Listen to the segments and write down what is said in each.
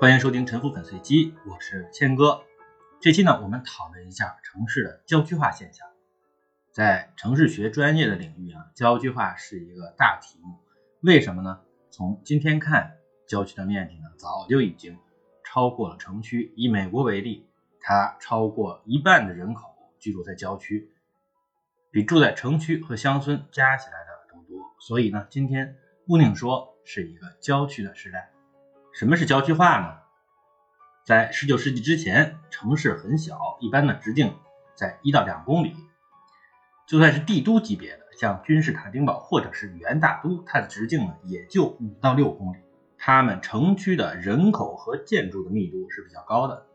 欢迎收听沉浮粉碎机，我是谦哥。这期呢，我们讨论一下城市的郊区化现象。在城市学专业的领域啊，郊区化是一个大题目。为什么呢？从今天看，郊区的面积呢，早就已经超过了城区。以美国为例，它超过一半的人口居住在郊区，比住在城区和乡村加起来的都多。所以呢，今天不宁说是一个郊区的时代。什么是郊区化呢？在十九世纪之前，城市很小，一般的直径在一到两公里。就算是帝都级别的，像君士坦丁堡或者是元大都，它的直径呢也就五到六公里。它们城区的人口和建筑的密度是比较高的，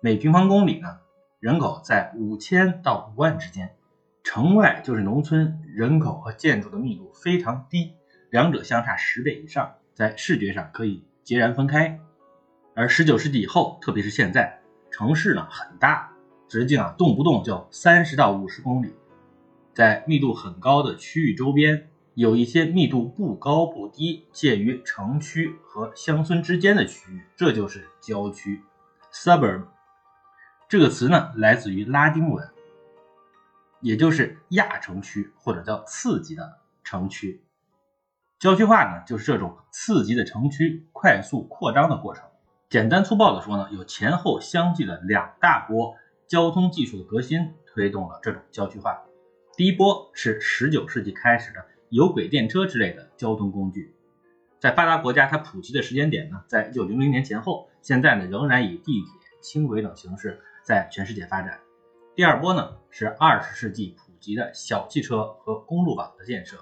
每平方公里呢人口在五千到五万之间。城外就是农村，人口和建筑的密度非常低，两者相差十倍以上，在视觉上可以。截然分开，而十九世纪以后，特别是现在，城市呢很大，直径啊动不动就三十到五十公里，在密度很高的区域周边，有一些密度不高不低，介于城区和乡村之间的区域，这就是郊区 （suburb）。这个词呢来自于拉丁文，也就是亚城区或者叫次级的城区。郊区化呢，就是这种次级的城区快速扩张的过程。简单粗暴的说呢，有前后相继的两大波交通技术的革新，推动了这种郊区化。第一波是19世纪开始的有轨电车之类的交通工具，在发达国家它普及的时间点呢，在1900年前后。现在呢，仍然以地铁、轻轨等形式在全世界发展。第二波呢，是20世纪普及的小汽车和公路网的建设。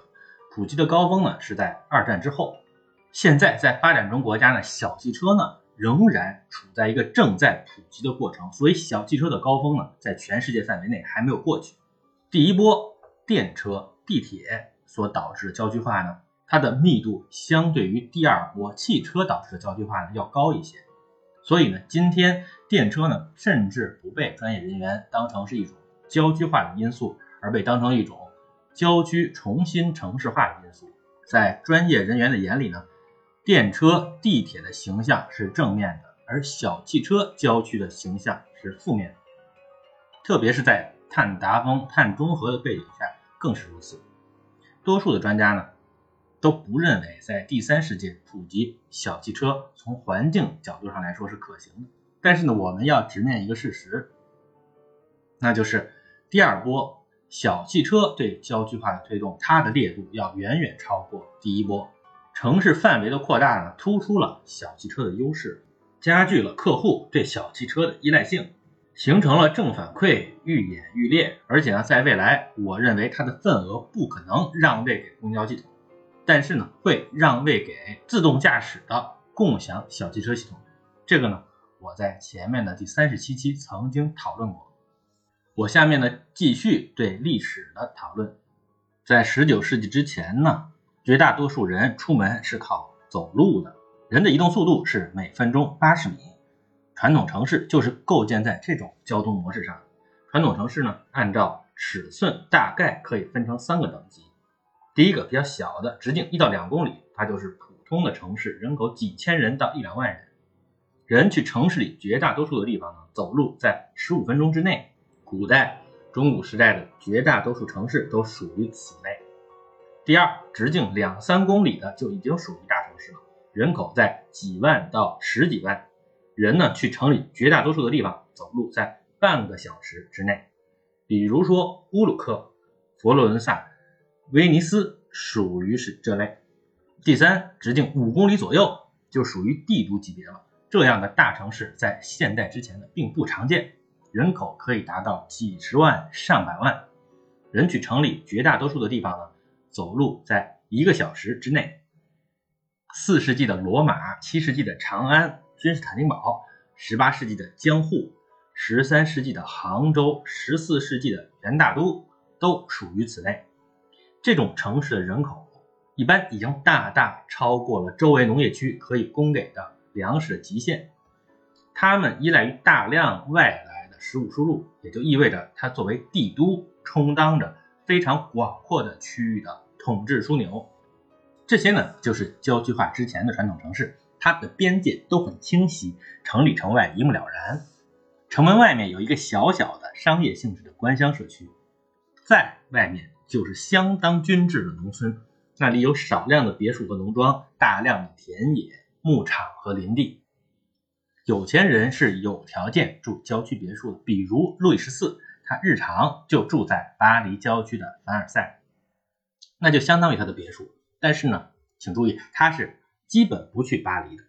普及的高峰呢是在二战之后，现在在发展中国家呢，小汽车呢仍然处在一个正在普及的过程，所以小汽车的高峰呢在全世界范围内还没有过去。第一波电车、地铁所导致的郊区化呢，它的密度相对于第二波汽车导致的郊区化呢要高一些，所以呢，今天电车呢甚至不被专业人员当成是一种郊区化的因素，而被当成一种。郊区重新城市化的因素，在专业人员的眼里呢，电车、地铁的形象是正面的，而小汽车郊区的形象是负面的。特别是在碳达峰、碳中和的背景下，更是如此。多数的专家呢，都不认为在第三世界普及小汽车从环境角度上来说是可行的。但是呢，我们要直面一个事实，那就是第二波。小汽车对郊区化的推动，它的烈度要远远超过第一波。城市范围的扩大呢，突出了小汽车的优势，加剧了客户对小汽车的依赖性，形成了正反馈愈演愈烈。而且呢，在未来，我认为它的份额不可能让位给公交系统，但是呢，会让位给自动驾驶的共享小汽车系统。这个呢，我在前面的第三十七期曾经讨论过。我下面呢继续对历史的讨论。在十九世纪之前呢，绝大多数人出门是靠走路的，人的移动速度是每分钟八十米。传统城市就是构建在这种交通模式上。传统城市呢，按照尺寸大概可以分成三个等级。第一个比较小的，直径一到两公里，它就是普通的城市，人口几千人到一两万人。人去城市里绝大多数的地方呢，走路在十五分钟之内。古代、中古时代的绝大多数城市都属于此类。第二，直径两三公里的就已经属于大城市了，人口在几万到十几万人呢。去城里绝大多数的地方走路在半个小时之内，比如说乌鲁克、佛罗伦萨、威尼斯属于是这类。第三，直径五公里左右就属于帝都级别了。这样的大城市在现代之前呢并不常见。人口可以达到几十万、上百万人去城里，绝大多数的地方呢，走路在一个小时之内。四世纪的罗马，七世纪的长安、君士坦丁堡，十八世纪的江户，十三世纪的杭州，十四世纪的元大都，都属于此类。这种城市的人口一般已经大大超过了周围农业区可以供给的粮食的极限，他们依赖于大量外来的。食物输入也就意味着它作为帝都，充当着非常广阔的区域的统治枢纽。这些呢，就是郊区化之前的传统城市，它的边界都很清晰，城里城外一目了然。城门外面有一个小小的商业性质的官乡社区，在外面就是相当均质的农村，那里有少量的别墅和农庄，大量的田野、牧场和林地。有钱人是有条件住郊区别墅的，比如路易十四，他日常就住在巴黎郊区的凡尔赛，那就相当于他的别墅。但是呢，请注意，他是基本不去巴黎的。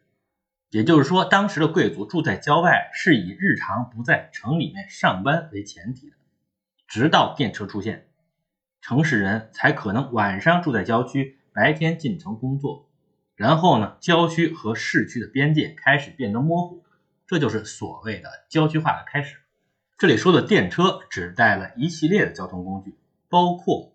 也就是说，当时的贵族住在郊外，是以日常不在城里面上班为前提的。直到电车出现，城市人才可能晚上住在郊区，白天进城工作。然后呢，郊区和市区的边界开始变得模糊，这就是所谓的郊区化的开始。这里说的电车指代了一系列的交通工具，包括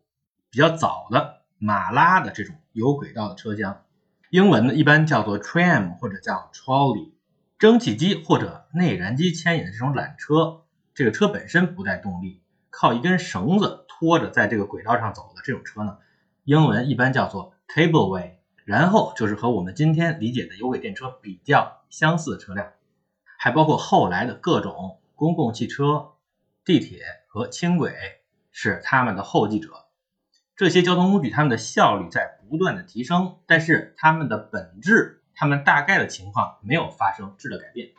比较早的马拉的这种有轨道的车厢。英文呢一般叫做 tram 或者叫 trolley，蒸汽机或者内燃机牵引的这种缆车，这个车本身不带动力，靠一根绳子拖着在这个轨道上走的这种车呢，英文一般叫做 cableway。然后就是和我们今天理解的有轨电车比较相似的车辆，还包括后来的各种公共汽车、地铁和轻轨是他们的后继者。这些交通工具它们的效率在。不断的提升，但是它们的本质，它们大概的情况没有发生质的改变。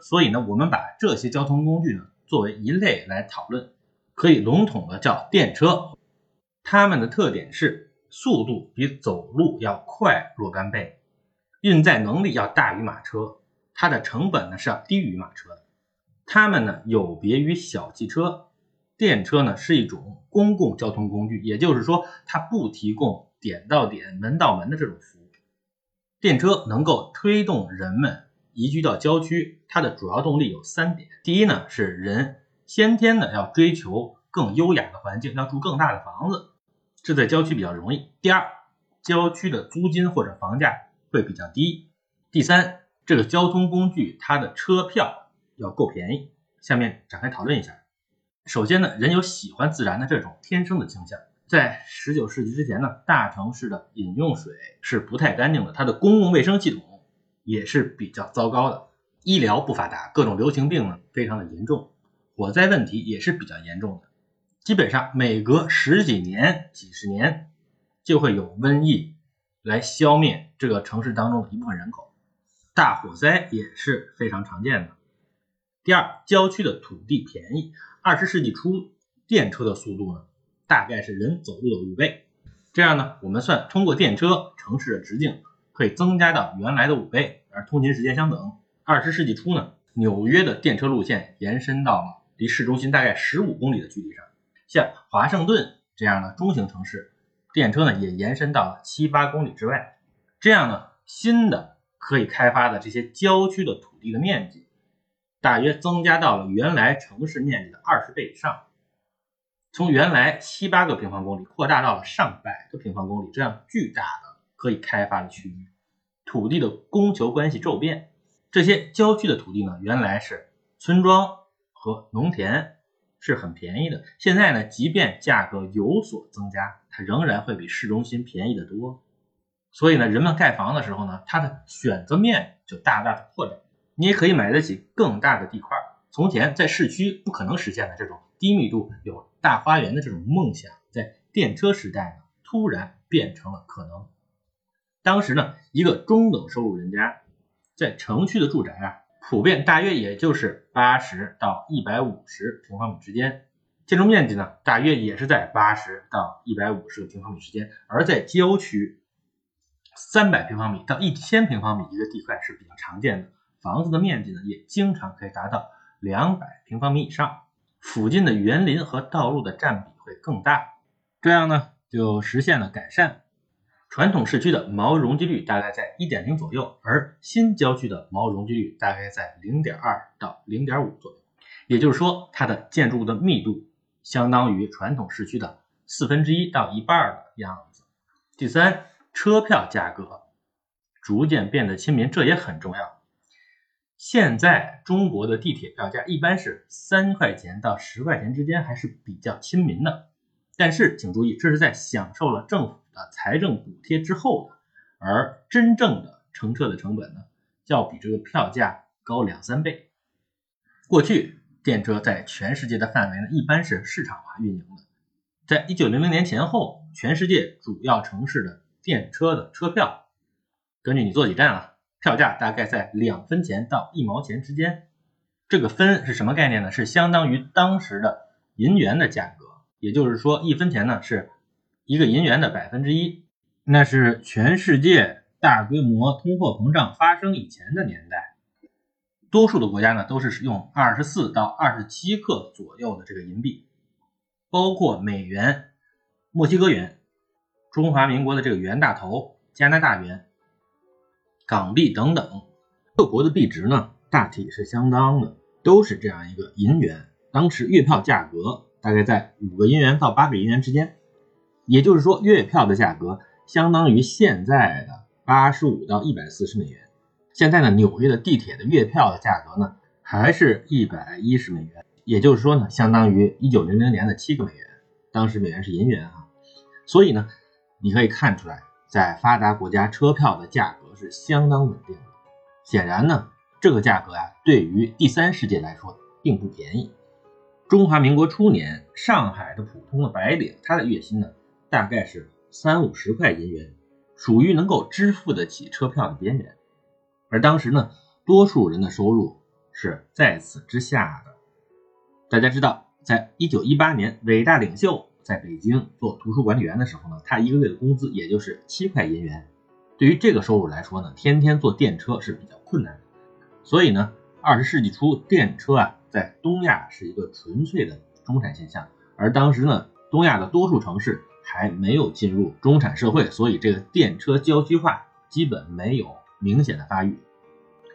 所以呢，我们把这些交通工具呢作为一类来讨论，可以笼统的叫电车。它们的特点是速度比走路要快若干倍，运载能力要大于马车，它的成本呢是要低于马车的。它们呢有别于小汽车，电车呢是一种公共交通工具，也就是说它不提供。点到点、门到门的这种服务，电车能够推动人们移居到郊区。它的主要动力有三点：第一呢，是人先天的要追求更优雅的环境，要住更大的房子，这在郊区比较容易；第二，郊区的租金或者房价会比较低；第三，这个交通工具它的车票要够便宜。下面展开讨论一下。首先呢，人有喜欢自然的这种天生的倾向。在十九世纪之前呢，大城市的饮用水是不太干净的，它的公共卫生系统也是比较糟糕的，医疗不发达，各种流行病呢非常的严重，火灾问题也是比较严重的，基本上每隔十几年、几十年就会有瘟疫来消灭这个城市当中的一部分人口，大火灾也是非常常见的。第二，郊区的土地便宜，二十世纪初电车的速度呢？大概是人走路的五倍，这样呢，我们算通过电车城市的直径可以增加到原来的五倍，而通勤时间相等。二十世纪初呢，纽约的电车路线延伸到了离市中心大概十五公里的距离上，像华盛顿这样的中型城市，电车呢也延伸到了七八公里之外。这样呢，新的可以开发的这些郊区的土地的面积，大约增加到了原来城市面积的二十倍以上。从原来七八个平方公里扩大到了上百个平方公里，这样巨大的可以开发的区域，土地的供求关系骤变。这些郊区的土地呢，原来是村庄和农田，是很便宜的。现在呢，即便价格有所增加，它仍然会比市中心便宜得多。所以呢，人们盖房的时候呢，它的选择面就大大的扩展，你也可以买得起更大的地块。从前在市区不可能实现的这种低密度有。大花园的这种梦想，在电车时代呢，突然变成了可能。当时呢，一个中等收入人家在城区的住宅啊，普遍大约也就是八十到一百五十平方米之间，建筑面积呢，大约也是在八十到一百五十个平方米之间。而在郊区，三百平方米到一千平方米一个地块是比较常见的，房子的面积呢，也经常可以达到两百平方米以上。附近的园林和道路的占比会更大，这样呢就实现了改善。传统市区的毛容积率大概在一点零左右，而新郊区的毛容积率大概在零点二到零点五左右，也就是说它的建筑物的密度相当于传统市区的四分之一到一半的样子。第三，车票价格逐渐变得亲民，这也很重要。现在中国的地铁票价一般是三块钱到十块钱之间，还是比较亲民的。但是请注意，这是在享受了政府的财政补贴之后的，而真正的乘车的成本呢，要比这个票价高两三倍。过去电车在全世界的范围呢，一般是市场化运营的。在一九零零年前后，全世界主要城市的电车的车票，根据你坐几站啊，票价大概在两分钱到一毛钱之间。这个分是什么概念呢？是相当于当时的银元的价格，也就是说，一分钱呢是一个银元的百分之一。那是全世界大规模通货膨胀发生以前的年代，多数的国家呢都是使用二十四到二十七克左右的这个银币。包括美元、墨西哥元、中华民国的这个元大头、加拿大元、港币等等，各国的币值呢大体是相当的，都是这样一个银元。当时月票价格大概在五个银元到八个银元之间，也就是说月票的价格相当于现在的八十五到一百四十美元。现在呢，纽约的地铁的月票的价格呢还是一百一十美元。也就是说呢，相当于一九零零年的七个美元，当时美元是银元啊，所以呢，你可以看出来，在发达国家车票的价格是相当稳定的。显然呢，这个价格啊，对于第三世界来说并不便宜。中华民国初年，上海的普通的白领，他的月薪呢，大概是三五十块银元，属于能够支付得起车票的边缘。而当时呢，多数人的收入是在此之下的。大家知道，在一九一八年，伟大领袖在北京做图书管理员的时候呢，他一个月的工资也就是七块银元。对于这个收入来说呢，天天坐电车是比较困难的。所以呢，二十世纪初，电车啊，在东亚是一个纯粹的中产现象。而当时呢，东亚的多数城市还没有进入中产社会，所以这个电车郊区化基本没有明显的发育。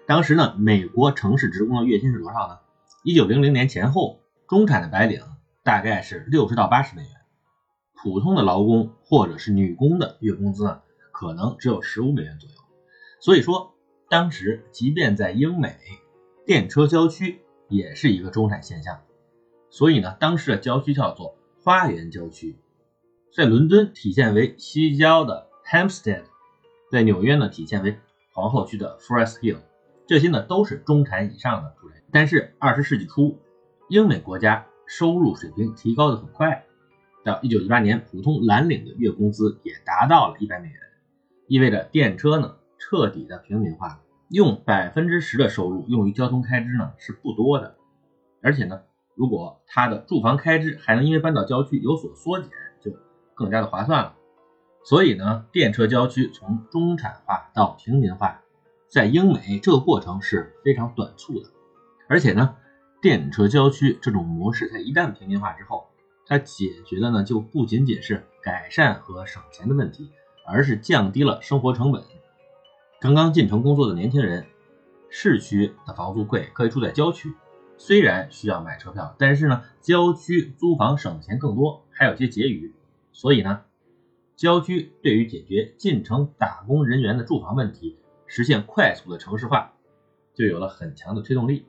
当时呢，美国城市职工的月薪是多少呢？一九零零年前后。中产的白领大概是六十到八十美元，普通的劳工或者是女工的月工资呢，可能只有十五美元左右。所以说，当时即便在英美，电车郊区也是一个中产现象。所以呢，当时的郊区叫做花园郊区，在伦敦体现为西郊的 Hampstead，在纽约呢体现为皇后区的 Forest Hill，这些呢都是中产以上的住宅。但是二十世纪初。英美国家收入水平提高的很快，到一九一八年，普通蓝领的月工资也达到了一百美元，意味着电车呢彻底的平民化。用百分之十的收入用于交通开支呢是不多的，而且呢，如果他的住房开支还能因为搬到郊区有所缩减，就更加的划算了。所以呢，电车郊区从中产化到平民化，在英美这个过程是非常短促的，而且呢。电车郊区这种模式，它一旦平民化之后，它解决的呢就不仅仅是改善和省钱的问题，而是降低了生活成本。刚刚进城工作的年轻人，市区的房租贵，可以住在郊区，虽然需要买车票，但是呢，郊区租房省钱更多，还有些结余。所以呢，郊区对于解决进城打工人员的住房问题，实现快速的城市化，就有了很强的推动力。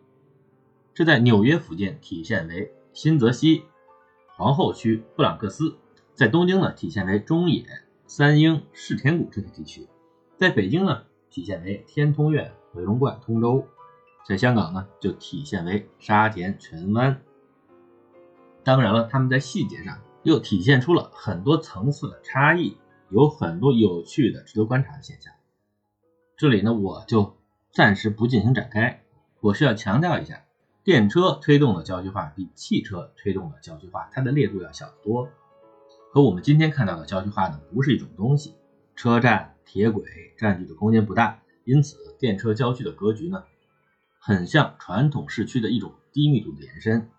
这在纽约附近体现为新泽西、皇后区、布朗克斯；在东京呢，体现为中野、三鹰、世田谷这些地区；在北京呢，体现为天通苑、回龙观、通州；在香港呢，就体现为沙田、荃湾。当然了，他们在细节上又体现出了很多层次的差异，有很多有趣的、值得观察的现象。这里呢，我就暂时不进行展开，我是要强调一下。电车推动的郊区化比汽车推动的郊区化，它的烈度要小得多。和我们今天看到的郊区化呢，不是一种东西。车站、铁轨占据的空间不大，因此电车郊区的格局呢，很像传统市区的一种低密度的延伸。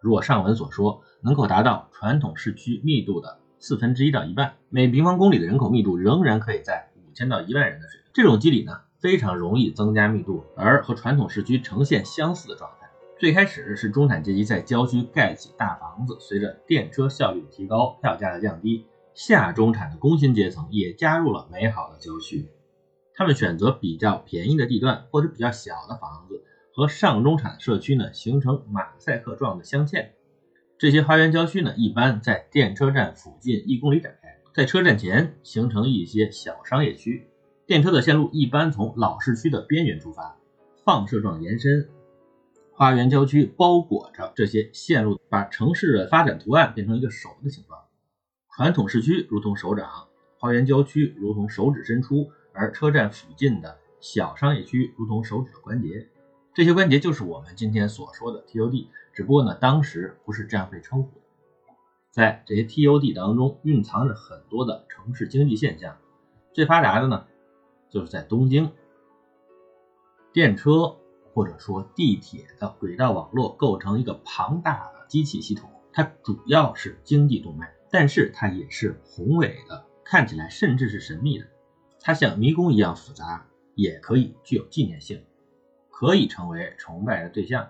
如果上文所说，能够达到传统市区密度的四分之一到一半，每平方公里的人口密度仍然可以在五千到一万人的水平。这种机理呢，非常容易增加密度，而和传统市区呈现相似的状态。最开始是中产阶级在郊区盖起大房子，随着电车效率的提高，票价的降低，下中产的工薪阶层也加入了美好的郊区。他们选择比较便宜的地段或者比较小的房子，和上中产社区呢形成马赛克状的镶嵌。这些花园郊区呢，一般在电车站附近一公里展开，在车站前形成一些小商业区。电车的线路一般从老市区的边缘出发，放射状延伸，花园郊区包裹着这些线路，把城市的发展图案变成一个手的形状。传统市区如同手掌，花园郊区如同手指伸出，而车站附近的小商业区如同手指的关节。这些关节就是我们今天所说的 TOD，只不过呢，当时不是这样被称呼的。在这些 TOD 当中，蕴藏着很多的城市经济现象。最发达的呢，就是在东京，电车或者说地铁的轨道网络构成一个庞大的机器系统，它主要是经济动脉，但是它也是宏伟的，看起来甚至是神秘的。它像迷宫一样复杂，也可以具有纪念性，可以成为崇拜的对象。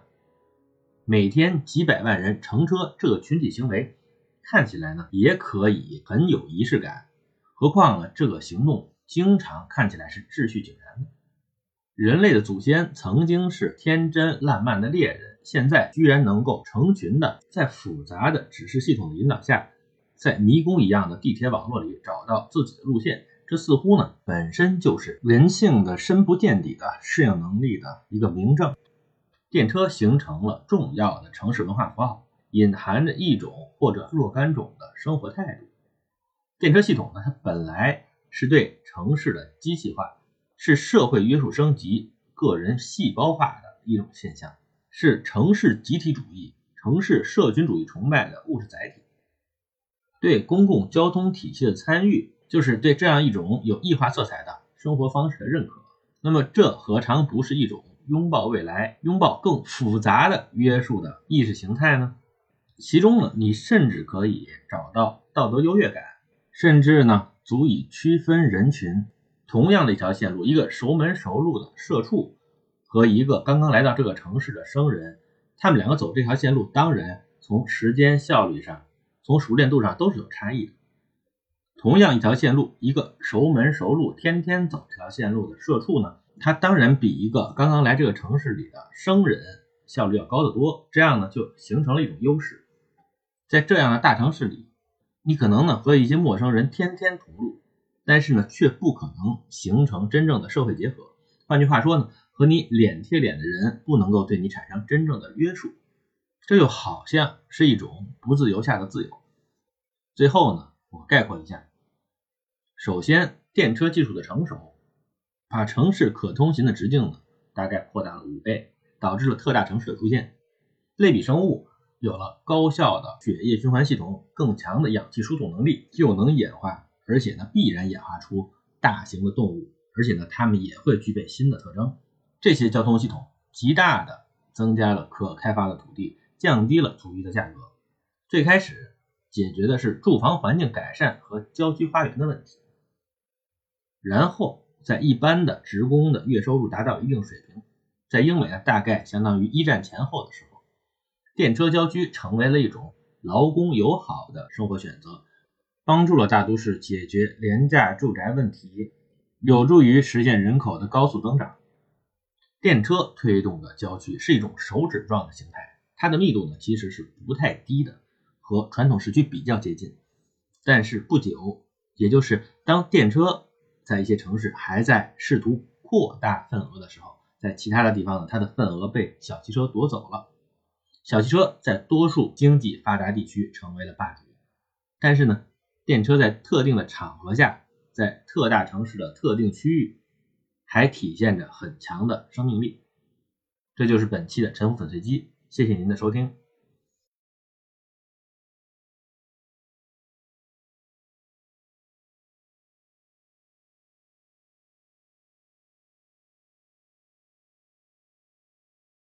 每天几百万人乘车，这个群体行为看起来呢，也可以很有仪式感。何况呢，这个行动经常看起来是秩序井然的。人类的祖先曾经是天真烂漫的猎人，现在居然能够成群的在复杂的指示系统的引导下，在迷宫一样的地铁网络里找到自己的路线。这似乎呢，本身就是人性的深不见底的适应能力的一个明证。电车形成了重要的城市文化符号，隐含着一种或者若干种的生活态度。电车系统呢，它本来是对城市的机器化，是社会约束升级、个人细胞化的一种现象，是城市集体主义、城市社群主义崇拜的物质载体。对公共交通体系的参与，就是对这样一种有异化色彩的生活方式的认可。那么，这何尝不是一种拥抱未来、拥抱更复杂的约束的意识形态呢？其中呢，你甚至可以找到道德优越感。甚至呢，足以区分人群。同样的一条线路，一个熟门熟路的社畜和一个刚刚来到这个城市的生人，他们两个走这条线路，当然从时间效率上、从熟练度上都是有差异的。同样一条线路，一个熟门熟路、天天走这条线路的社畜呢，他当然比一个刚刚来这个城市里的生人效率要高得多。这样呢，就形成了一种优势。在这样的大城市里。你可能呢和一些陌生人天天同路，但是呢却不可能形成真正的社会结合。换句话说呢，和你脸贴脸的人不能够对你产生真正的约束，这就好像是一种不自由下的自由。最后呢，我概括一下：首先，电车技术的成熟，把城市可通行的直径呢大概扩大了五倍，导致了特大城市的出现。类比生物。有了高效的血液循环系统，更强的氧气输送能力，就能演化，而且呢，必然演化出大型的动物，而且呢，它们也会具备新的特征。这些交通系统极大的增加了可开发的土地，降低了土地的价格。最开始解决的是住房环境改善和郊区花园的问题，然后在一般的职工的月收入达到一定水平，在英美呢，大概相当于一战前后的时候。电车郊区成为了一种劳工友好的生活选择，帮助了大都市解决廉价住宅问题，有助于实现人口的高速增长。电车推动的郊区是一种手指状的形态，它的密度呢其实是不太低的，和传统市区比较接近。但是不久，也就是当电车在一些城市还在试图扩大份额的时候，在其他的地方呢，它的份额被小汽车夺走了。小汽车在多数经济发达地区成为了霸主，但是呢，电车在特定的场合下，在特大城市的特定区域，还体现着很强的生命力。这就是本期的沉浮粉碎机，谢谢您的收听。